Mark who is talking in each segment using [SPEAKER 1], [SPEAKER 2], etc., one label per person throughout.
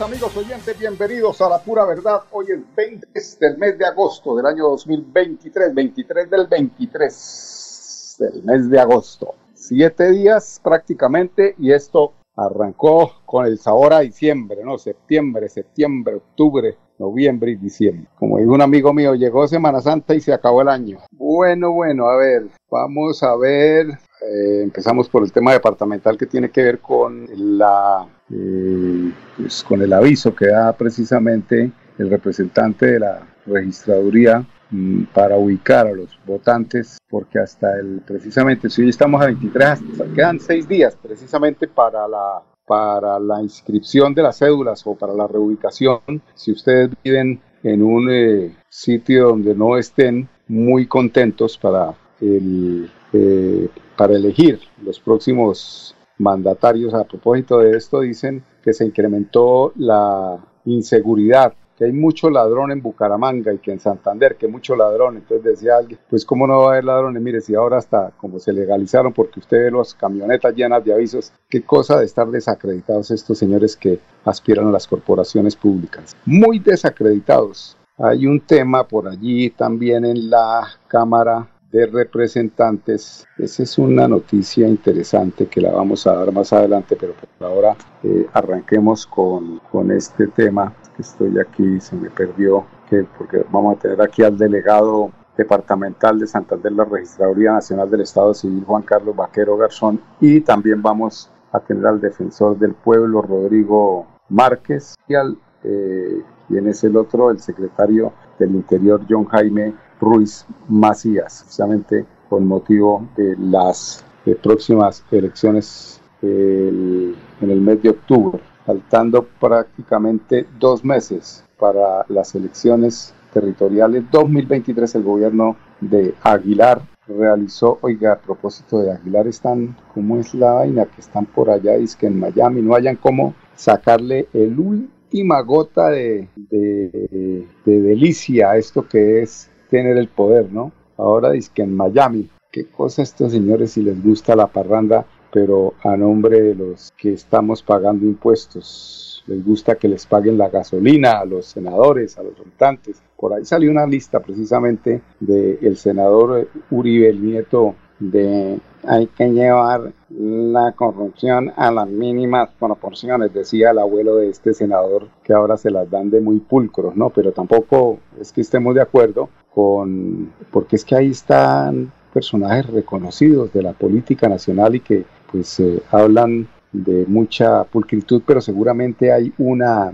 [SPEAKER 1] Amigos oyentes, bienvenidos a La Pura Verdad. Hoy es 20 del mes de agosto del año 2023, 23 del 23 del mes de agosto. Siete días prácticamente y esto arrancó con el sabor a diciembre, ¿no? Septiembre, septiembre, octubre, noviembre y diciembre. Como dijo un amigo mío, llegó Semana Santa y se acabó el año. Bueno, bueno, a ver, vamos a ver. Eh, empezamos por el tema departamental que tiene que ver con la eh, pues con el aviso que da precisamente el representante de la registraduría mm, para ubicar a los votantes, porque hasta el, precisamente, si hoy estamos a 23, quedan seis días precisamente para la, para la inscripción de las cédulas o para la reubicación, si ustedes viven en un eh, sitio donde no estén muy contentos para, el, eh, para elegir los próximos mandatarios a propósito de esto dicen que se incrementó la inseguridad, que hay mucho ladrón en Bucaramanga y que en Santander, que hay mucho ladrón. Entonces decía alguien, pues cómo no va a haber ladrones, mire, si ahora hasta como se legalizaron, porque usted ve las camionetas llenas de avisos, qué cosa de estar desacreditados estos señores que aspiran a las corporaciones públicas. Muy desacreditados. Hay un tema por allí también en la Cámara de representantes. Esa es una noticia interesante que la vamos a dar más adelante, pero por ahora eh, arranquemos con, con, este tema estoy aquí, se me perdió, que, porque vamos a tener aquí al delegado departamental de Santander, la Registraduría Nacional del Estado Civil, Juan Carlos Vaquero Garzón, y también vamos a tener al defensor del pueblo, Rodrigo Márquez, y al, eh, es otro, el secretario del Interior, John Jaime Ruiz Macías, precisamente con motivo de las próximas elecciones en el mes de octubre, faltando prácticamente dos meses para las elecciones territoriales 2023 el gobierno de Aguilar realizó, oiga, a propósito de Aguilar están, ¿cómo es la vaina? Que están por allá, es que en Miami no hayan cómo sacarle el última gota de, de, de delicia a esto que es tener el poder, ¿no? Ahora dice que en Miami, qué cosa estos señores si les gusta la parranda, pero a nombre de los que estamos pagando impuestos. Les gusta que les paguen la gasolina a los senadores, a los votantes. Por ahí salió una lista precisamente del senador Uribe, el nieto de hay que llevar la corrupción a las mínimas proporciones, decía el abuelo de este senador, que ahora se las dan de muy pulcros, ¿no? Pero tampoco es que estemos de acuerdo con, porque es que ahí están personajes reconocidos de la política nacional y que pues eh, hablan de mucha pulcritud, pero seguramente hay una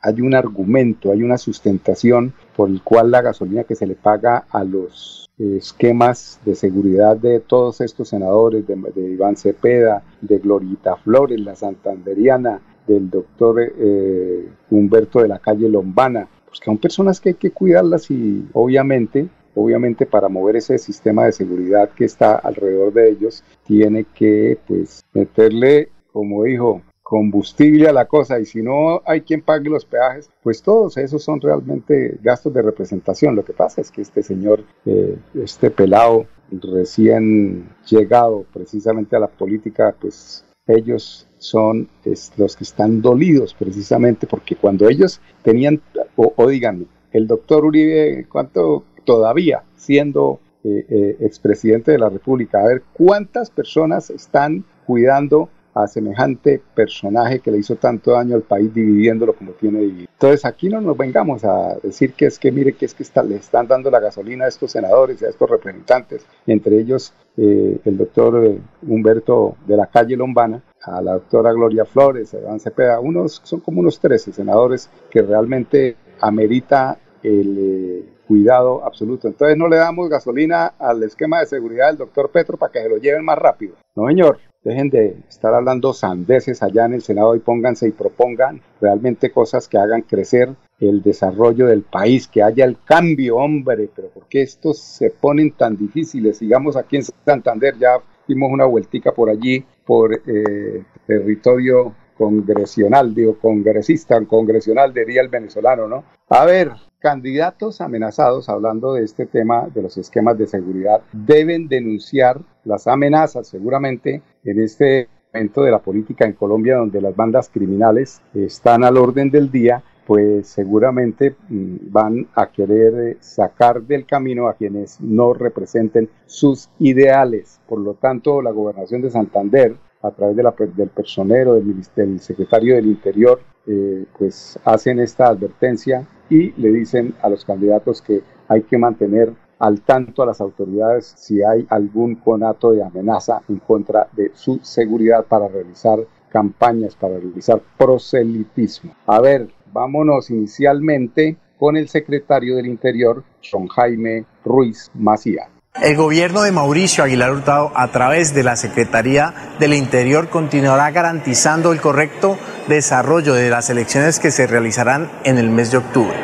[SPEAKER 1] hay un argumento, hay una sustentación por el cual la gasolina que se le paga a los esquemas de seguridad de todos estos senadores, de, Iván Cepeda, de Glorita Flores, la santanderiana, del doctor eh, Humberto de la calle Lombana, pues que son personas que hay que cuidarlas y obviamente obviamente para mover ese sistema de seguridad que está alrededor de ellos, tiene que pues meterle, como dijo combustible a la cosa y si no hay quien pague los peajes, pues todos esos son realmente gastos de representación. Lo que pasa es que este señor, eh, este pelado recién llegado precisamente a la política, pues ellos son los que están dolidos precisamente porque cuando ellos tenían, o, díganme, el doctor Uribe, ¿cuánto todavía siendo eh, eh, expresidente de la República? A ver, ¿cuántas personas están cuidando a semejante personaje que le hizo tanto daño al país dividiéndolo como tiene dividido. Entonces aquí no nos vengamos a decir que es que mire que es que le están dando la gasolina a estos senadores y a estos representantes, entre ellos eh, el doctor eh, Humberto de la calle Lombana, a la doctora Gloria Flores, a Iván Cepeda, unos, son como unos 13 senadores que realmente amerita el eh, cuidado absoluto. Entonces no le damos gasolina al esquema de seguridad del doctor Petro para que se lo lleven más rápido. No, señor. Dejen de estar hablando sandeces allá en el Senado y pónganse y propongan realmente cosas que hagan crecer el desarrollo del país, que haya el cambio, hombre, pero ¿por qué estos se ponen tan difíciles? Sigamos aquí en Santander, ya dimos una vueltica por allí, por eh, territorio congresional, digo, congresista, congresional diría el venezolano, ¿no? A ver, candidatos amenazados, hablando de este tema de los esquemas de seguridad, deben denunciar las amenazas seguramente en este momento de la política en Colombia donde las bandas criminales están al orden del día pues seguramente mm, van a querer eh, sacar del camino a quienes no representen sus ideales. Por lo tanto, la gobernación de Santander, a través del personero, del, del, secretario del Interior, eh, pues hacen esta advertencia y le dicen a los candidatos que hay que mantener al tanto a las autoridades si hay algún conato de amenaza en contra de su seguridad para realizar campañas, para realizar proselitismo. A ver, vámonos inicialmente con el secretario del Interior, John Jaime Ruiz Macía.
[SPEAKER 2] El gobierno de Mauricio Aguilar Hurtado, a través de la Secretaría del Interior, continuará garantizando el correcto desarrollo de las elecciones que se realizarán en el mes de octubre.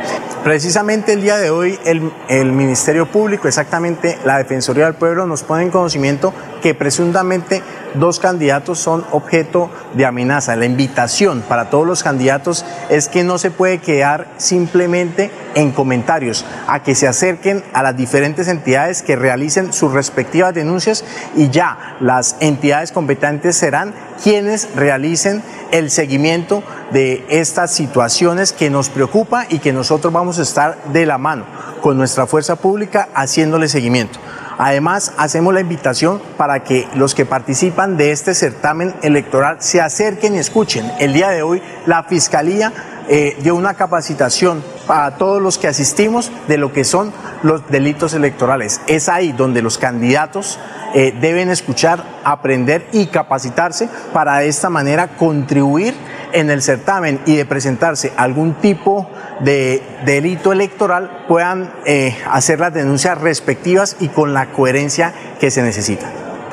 [SPEAKER 2] Precisamente el día de hoy el, el, Ministerio Público, exactamente la Defensoría del Pueblo, nos pone en conocimiento que presuntamente dos candidatos son objeto de amenaza. La invitación para todos los candidatos es que no se puede quedar simplemente en comentarios, a que se acerquen a las diferentes entidades que realicen sus respectivas denuncias y ya las entidades competentes serán quienes realicen el seguimiento de estas situaciones que nos preocupa y que nosotros vamos a estar de la mano con nuestra fuerza pública haciéndole seguimiento. Además, hacemos la invitación para que los que participan de este certamen electoral se acerquen y escuchen. El día de hoy la Fiscalía eh, dio una capacitación para todos los que asistimos de lo que son los delitos electorales. Es ahí donde los candidatos eh, deben escuchar, aprender y capacitarse para de esta manera contribuir en el certamen y de presentarse algún tipo de delito electoral puedan eh, hacer las denuncias respectivas y con la coherencia que se necesita.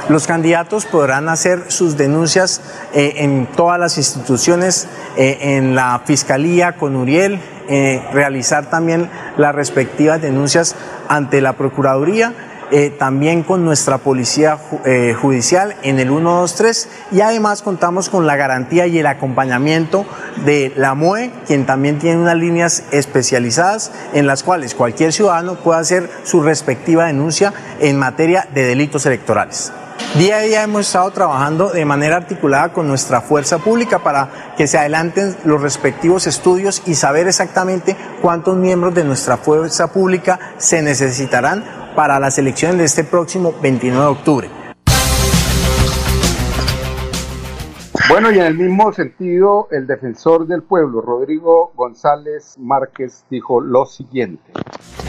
[SPEAKER 2] Los candidatos podrán hacer sus denuncias eh, en todas las instituciones, en la Fiscalía con Uriel, realizar también las respectivas denuncias ante la Procuraduría eh, también con nuestra policía eh, judicial en el 123 y además contamos con la garantía y el acompañamiento de la MOE, quien también tiene unas líneas especializadas en las cuales cualquier ciudadano puede hacer su respectiva denuncia en materia de delitos electorales. Día a día hemos estado trabajando de manera articulada con nuestra fuerza pública para que se adelanten los respectivos estudios y saber exactamente cuántos miembros de nuestra fuerza pública se necesitarán para las elecciones de este próximo 29 de octubre.
[SPEAKER 1] Bueno, y en el mismo sentido, el defensor del pueblo, Rodrigo González Márquez, dijo lo siguiente.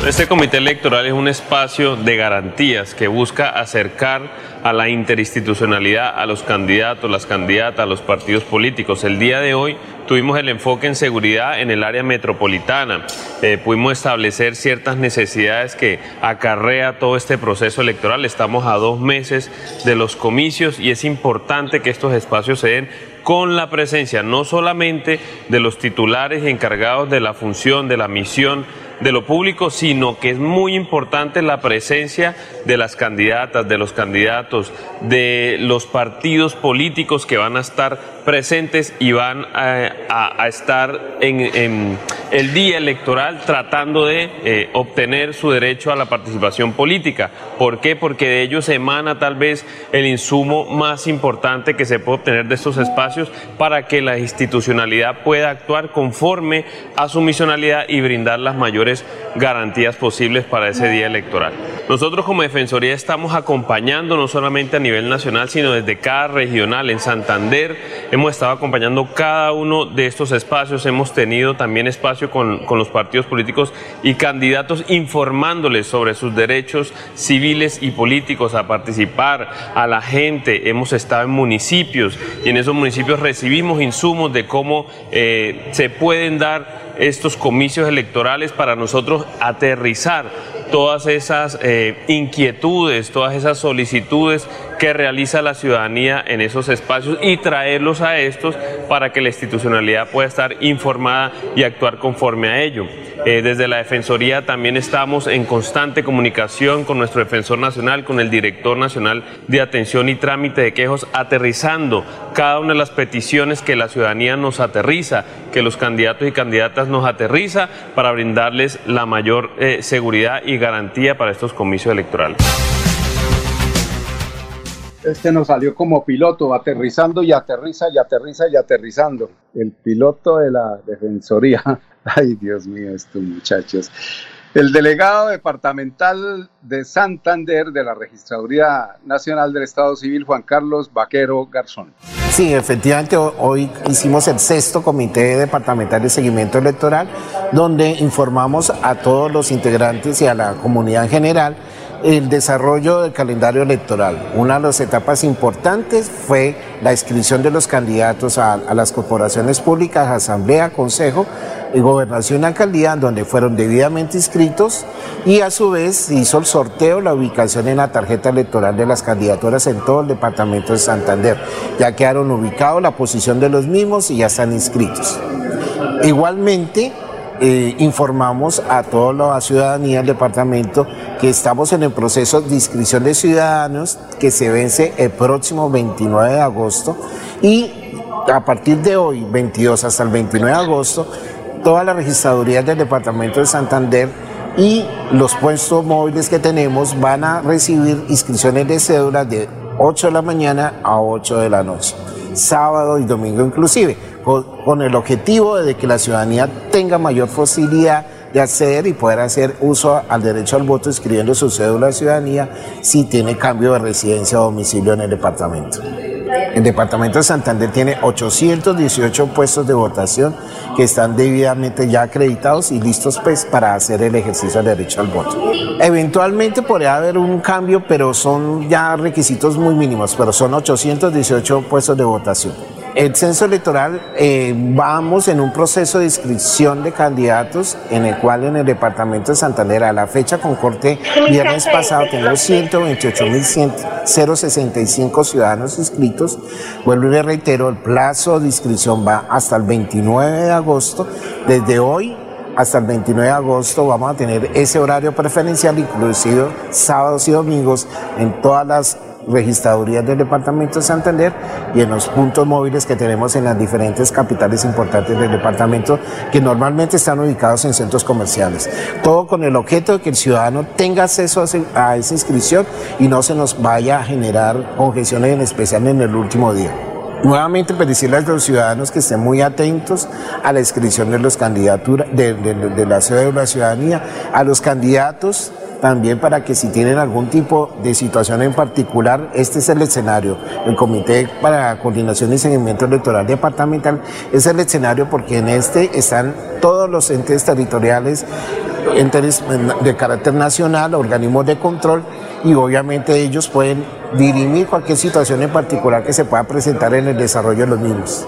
[SPEAKER 3] Este comité electoral es un espacio de garantías que busca acercar a la interinstitucionalidad a los candidatos, las candidatas, a los partidos políticos. El día de hoy tuvimos el enfoque en seguridad en el área metropolitana. Eh, pudimos establecer ciertas necesidades que acarrea todo este proceso electoral. Estamos a dos meses de los comicios y es importante que estos espacios se den con la presencia no solamente de los titulares encargados de la función, de la misión, de lo público, sino que es muy importante la presencia de las candidatas, de los candidatos, de los partidos políticos que van a estar presentes y van a, estar en, el día electoral tratando de eh, obtener su derecho a la participación política. ¿Por qué? Porque de ellos emana tal vez el insumo más importante que se puede obtener de estos espacios para que la institucionalidad pueda actuar conforme a su misionalidad y brindar las mayores garantías posibles para ese día electoral. Nosotros como Defensoría estamos acompañando no solamente a nivel nacional, sino desde cada regional. En Santander hemos estado acompañando cada uno de estos espacios, hemos tenido también espacio con, con los partidos políticos y candidatos informándoles sobre sus derechos civiles y políticos a participar, a la gente. Hemos estado en municipios y en esos municipios recibimos insumos de cómo eh, se pueden dar estos comicios electorales para nosotros aterrizar todas esas eh, inquietudes, todas esas solicitudes que realiza la ciudadanía en esos espacios y traerlos a estos para que la institucionalidad pueda estar informada y actuar conforme a ello. Eh, desde la Defensoría también estamos en constante comunicación con nuestro Defensor Nacional, con el Director Nacional de Atención y Trámite de Quejos, aterrizando cada una de las peticiones que la ciudadanía nos aterriza, que los candidatos y candidatas nos aterriza para brindarles la mayor eh, seguridad y garantía para estos comicios electorales.
[SPEAKER 1] Este nos salió como piloto, aterrizando y aterriza y aterriza y aterrizando. El piloto de la Defensoría. Ay, Dios mío, estos muchachos. El delegado departamental de Santander de la Registraduría Nacional del Estado Civil, Juan Carlos Vaquero Garzón.
[SPEAKER 4] Sí, efectivamente, hoy hicimos el sexto Comité Departamental de Seguimiento Electoral, donde informamos a todos los integrantes y a la comunidad en general el desarrollo del calendario electoral. Una de las etapas importantes fue la inscripción de los candidatos a, las corporaciones públicas, asamblea, consejo y gobernación alcaldía, donde fueron debidamente inscritos y a su vez hizo el sorteo, la ubicación en la tarjeta electoral de las candidaturas en todo el departamento de Santander. Ya quedaron ubicados la posición de los mismos y ya están inscritos. Igualmente, eh, informamos a toda la ciudadanía del departamento que estamos en el proceso de inscripción de ciudadanos que se vence el próximo 29 de agosto. Y a partir de hoy, 22 hasta el 29 de agosto, todas las registradurías del departamento de Santander y los puestos móviles que tenemos van a recibir inscripciones de cédulas de 8 de la mañana a 8 de la noche, sábado y domingo inclusive con, el objetivo de que la ciudadanía tenga mayor facilidad de acceder y poder hacer uso al derecho al voto escribiendo su cédula de ciudadanía si tiene cambio de residencia o domicilio en el departamento. El departamento de Santander tiene 818 puestos de votación que están debidamente ya acreditados y listos pues, para hacer el ejercicio del derecho al voto. Eventualmente podría haber un cambio, pero son ya requisitos muy mínimos, pero son 818 puestos de votación. El censo electoral, eh, vamos en un proceso de inscripción de candidatos en el cual en el departamento de Santander a la fecha con corte viernes pasado tenemos 128.065 ciudadanos inscritos. Vuelvo y le reitero, el plazo de inscripción va hasta el 29 de agosto. Desde hoy hasta el 29 de agosto vamos a tener ese horario preferencial, inclusive sábados y domingos, en todas las registradurías del departamento de Santander y en los puntos móviles que tenemos en las diferentes capitales importantes del departamento que normalmente están ubicados en centros comerciales. Todo con el objeto de que el ciudadano tenga acceso a, esa inscripción y no se nos vaya a generar congestiones en especial en el último día. Nuevamente, pues decirles a los ciudadanos que estén muy atentos a la inscripción de los candidaturas, de, de la ciudadanía, a los candidatos también para que si tienen algún tipo de situación en particular, este es el escenario. El Comité para Coordinación y Seguimiento Electoral Departamental es el escenario porque en este están todos los entes territoriales, entes de carácter nacional, organismos de control y obviamente ellos pueden dirimir cualquier situación en particular que se pueda presentar en el desarrollo de los mismos.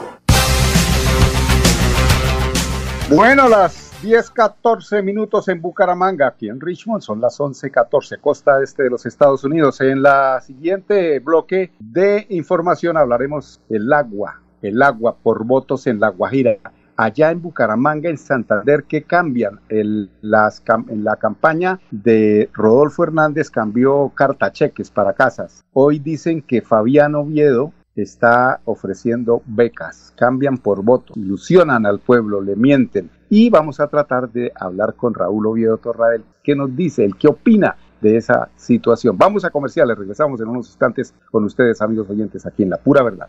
[SPEAKER 1] Bueno, las 10, 14 minutos en Bucaramanga, aquí en Richmond, son las 11, 14, costa este de los Estados Unidos. En la siguiente bloque de información hablaremos del agua, el agua por votos en La Guajira. Allá en Bucaramanga, en Santander, ¿qué cambian? En la campaña de Rodolfo Hernández cambió cartacheques para casas. Hoy dicen que Fabián Oviedo está ofreciendo becas, cambian por voto, ilusionan al pueblo, le mienten. Y vamos a tratar de hablar con Raúl Oviedo Torrael, que nos dice, el qué opina de esa situación. Vamos a comerciales, regresamos en unos instantes con ustedes, amigos oyentes, aquí en La Pura Verdad.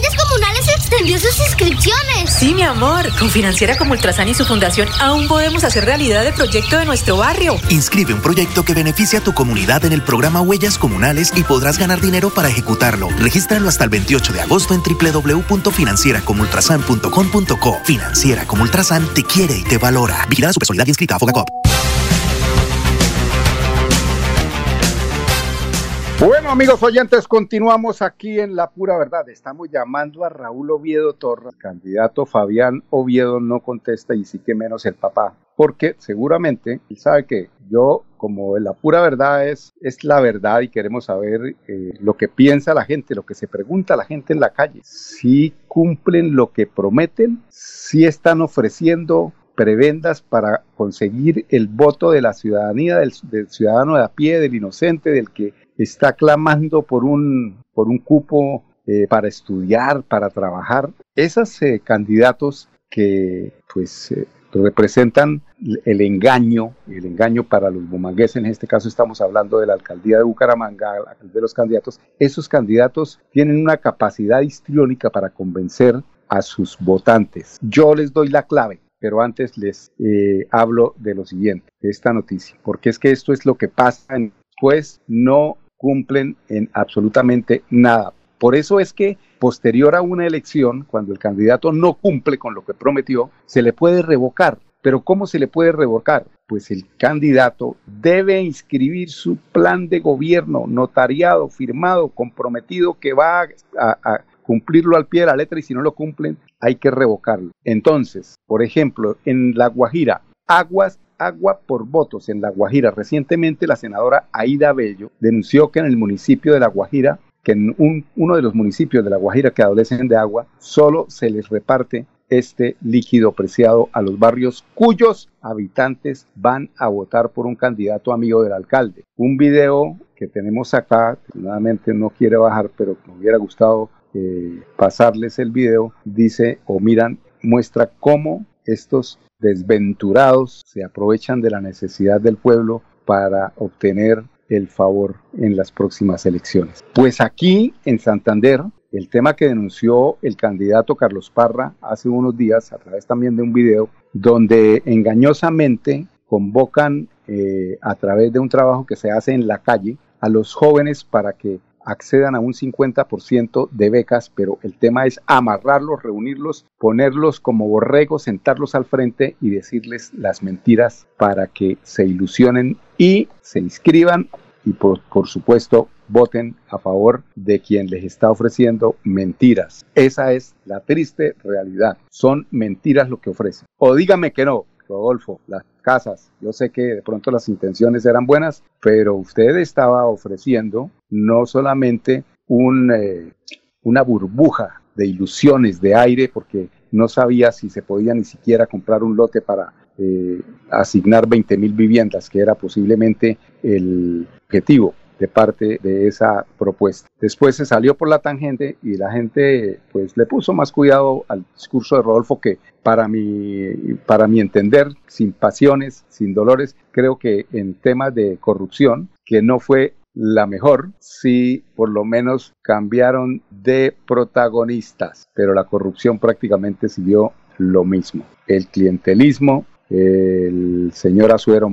[SPEAKER 5] Extendió sus inscripciones.
[SPEAKER 6] Sí, mi amor. Con Financiera como Ultrasan y su fundación aún podemos hacer realidad el proyecto de nuestro barrio.
[SPEAKER 7] Inscribe un proyecto que beneficie a tu comunidad en el programa Huellas Comunales y podrás ganar dinero para ejecutarlo. Regístralo hasta el 28 de agosto en www.financieracomultrasan.com.co. Financiera como Ultrasan te quiere y te valora. Vigilada su personalidad inscrita a Fogacop.
[SPEAKER 1] Bueno, amigos oyentes, continuamos aquí en La Pura Verdad. Estamos llamando a Raúl Oviedo Torres. candidato Fabián Oviedo no contesta y sí que menos el papá. Porque seguramente él sabe que yo, como la pura verdad es, es la verdad y queremos saber eh, lo que piensa la gente, lo que se pregunta la gente en la calle. Si cumplen lo que prometen, si están ofreciendo prebendas para conseguir el voto de la ciudadanía, del, del, ciudadano de a pie, del inocente, del que está clamando por un, por un cupo eh, para estudiar, para trabajar. Esos eh, candidatos que pues eh, representan el engaño, el engaño para los bumangueses, en este caso estamos hablando de la alcaldía de Bucaramanga, de los candidatos, esos candidatos tienen una capacidad histriónica para convencer a sus votantes. Yo les doy la clave, pero antes les hablo de lo siguiente, de esta noticia, porque es que esto es lo que pasa en pues no cumplen en absolutamente nada. Por eso es que posterior a una elección, cuando el candidato no cumple con lo que prometió, se le puede revocar. Pero ¿cómo se le puede revocar? Pues el candidato debe inscribir su plan de gobierno notariado, firmado, comprometido que va a, cumplirlo al pie de la letra y si no lo cumplen hay que revocarlo. Entonces, por ejemplo, en La Guajira, aguas agua por votos en La Guajira. Recientemente la senadora Aida Bello denunció que en el municipio de La Guajira, que en uno de los municipios de La Guajira que adolecen de agua, solo se les reparte este líquido preciado a los barrios cuyos habitantes van a votar por un candidato amigo del alcalde. Un video que tenemos acá, nuevamente no quiere bajar, pero me hubiera gustado eh, pasarles el video, dice o miran, muestra cómo estos desventurados se aprovechan de la necesidad del pueblo para obtener el favor en las próximas elecciones. Pues aquí en Santander, el tema que denunció el candidato Carlos Parra hace unos días a través también de un video, donde engañosamente convocan eh, a través de un trabajo que se hace en la calle a los jóvenes para que accedan a un 50% de becas, pero el tema es amarrarlos, reunirlos, ponerlos como borregos, sentarlos al frente y decirles las mentiras para que se ilusionen y se inscriban y por, por, supuesto voten a favor de quien les está ofreciendo mentiras. Esa es la triste realidad. Son mentiras lo que ofrecen. O dígame que no, Rodolfo, las casas. Yo sé que de pronto las intenciones eran buenas, pero usted estaba ofreciendo no solamente un, eh, una burbuja de ilusiones de aire, porque no sabía si se podía ni siquiera comprar un lote para eh, asignar 20 mil viviendas, que era posiblemente el objetivo. De parte de esa propuesta. Después se salió por la tangente y la gente pues le puso más cuidado al discurso de Rodolfo que para mi, para mi entender, sin pasiones, sin dolores, creo que en temas de corrupción, que no fue la mejor, sí por lo menos cambiaron de protagonistas, pero la corrupción prácticamente siguió lo mismo. El clientelismo, el señor Azuero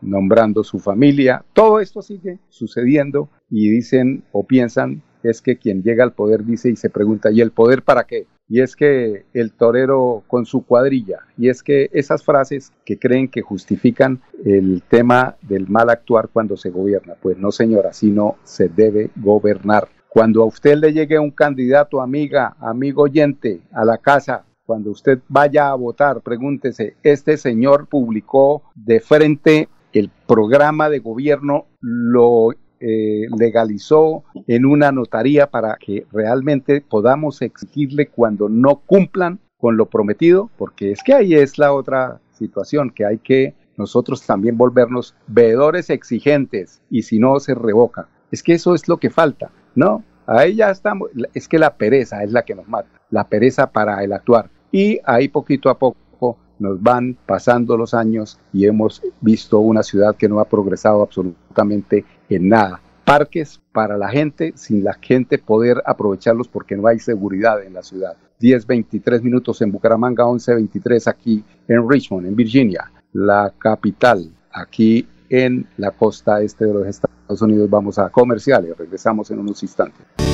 [SPEAKER 1] nombrando su familia, todo esto sigue sucediendo y dicen o piensan es que quien llega al poder dice y se pregunta, ¿y el poder para qué? Y es que el torero con su cuadrilla, y es que esas frases que creen que justifican el tema del mal actuar cuando se gobierna, pues no señora, sino se debe gobernar. Cuando a usted le llegue un candidato, amiga, amigo oyente, a la casa cuando usted vaya a votar, pregúntese, este señor publicó de frente el programa de gobierno, lo eh, legalizó en una notaría para que realmente podamos exigirle cuando no cumplan con lo prometido, porque es que ahí es la otra situación, que hay que nosotros también volvernos veedores exigentes y si no se revoca. Es que eso es lo que falta, ¿no? Ahí ya estamos, es que la pereza es la que nos mata, la pereza para el actuar. Y ahí poquito a poco nos van pasando los años y hemos visto una ciudad que no ha progresado absolutamente en nada. Parques para la gente, sin la gente poder aprovecharlos porque no hay seguridad en la ciudad. 10, 23 minutos en Bucaramanga, 11, 23 aquí en Richmond, en Virginia, la capital, aquí en la costa este de los Estados Unidos. Vamos a comerciales, regresamos en unos instantes.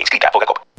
[SPEAKER 8] inscrita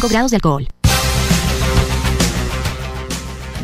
[SPEAKER 9] grados de alcohol.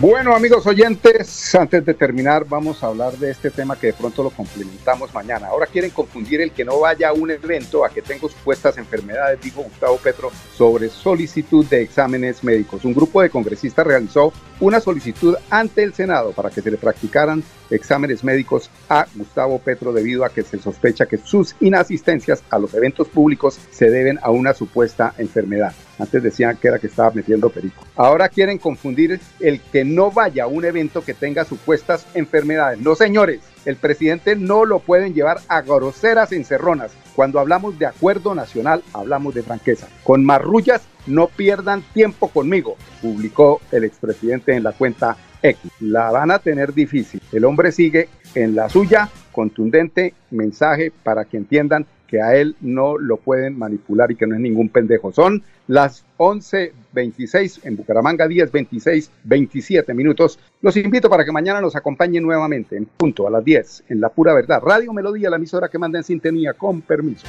[SPEAKER 1] Bueno, amigos oyentes, antes de terminar, vamos a hablar de este tema que de pronto lo complementamos mañana. Ahora quieren confundir el que no vaya a un evento a que tengo supuestas enfermedades, dijo Gustavo Petro, sobre solicitud de exámenes médicos. Un grupo de congresistas realizó una solicitud ante el Senado para que se le practicaran exámenes médicos a Gustavo Petro debido a que se sospecha que sus inasistencias a los eventos públicos se deben a una supuesta enfermedad. Antes decían que era que estaba metiendo perico. Ahora quieren confundir el que no vaya a un evento que tenga supuestas enfermedades. No, señores, el presidente no lo pueden llevar a groseras encerronas. Cuando hablamos de acuerdo nacional, hablamos de franqueza. Con marrullas, no pierdan tiempo conmigo, publicó el expresidente en la cuenta X. La van a tener difícil. El hombre sigue en la suya, contundente mensaje para que entiendan que a él no lo pueden manipular y que no es ningún pendejo. Son las 11.26 en Bucaramanga, 10.26, 27 minutos. Los invito para que mañana nos acompañen nuevamente en punto a las 10 en La Pura Verdad. Radio Melodía, la emisora que manda en sintonía, con permiso.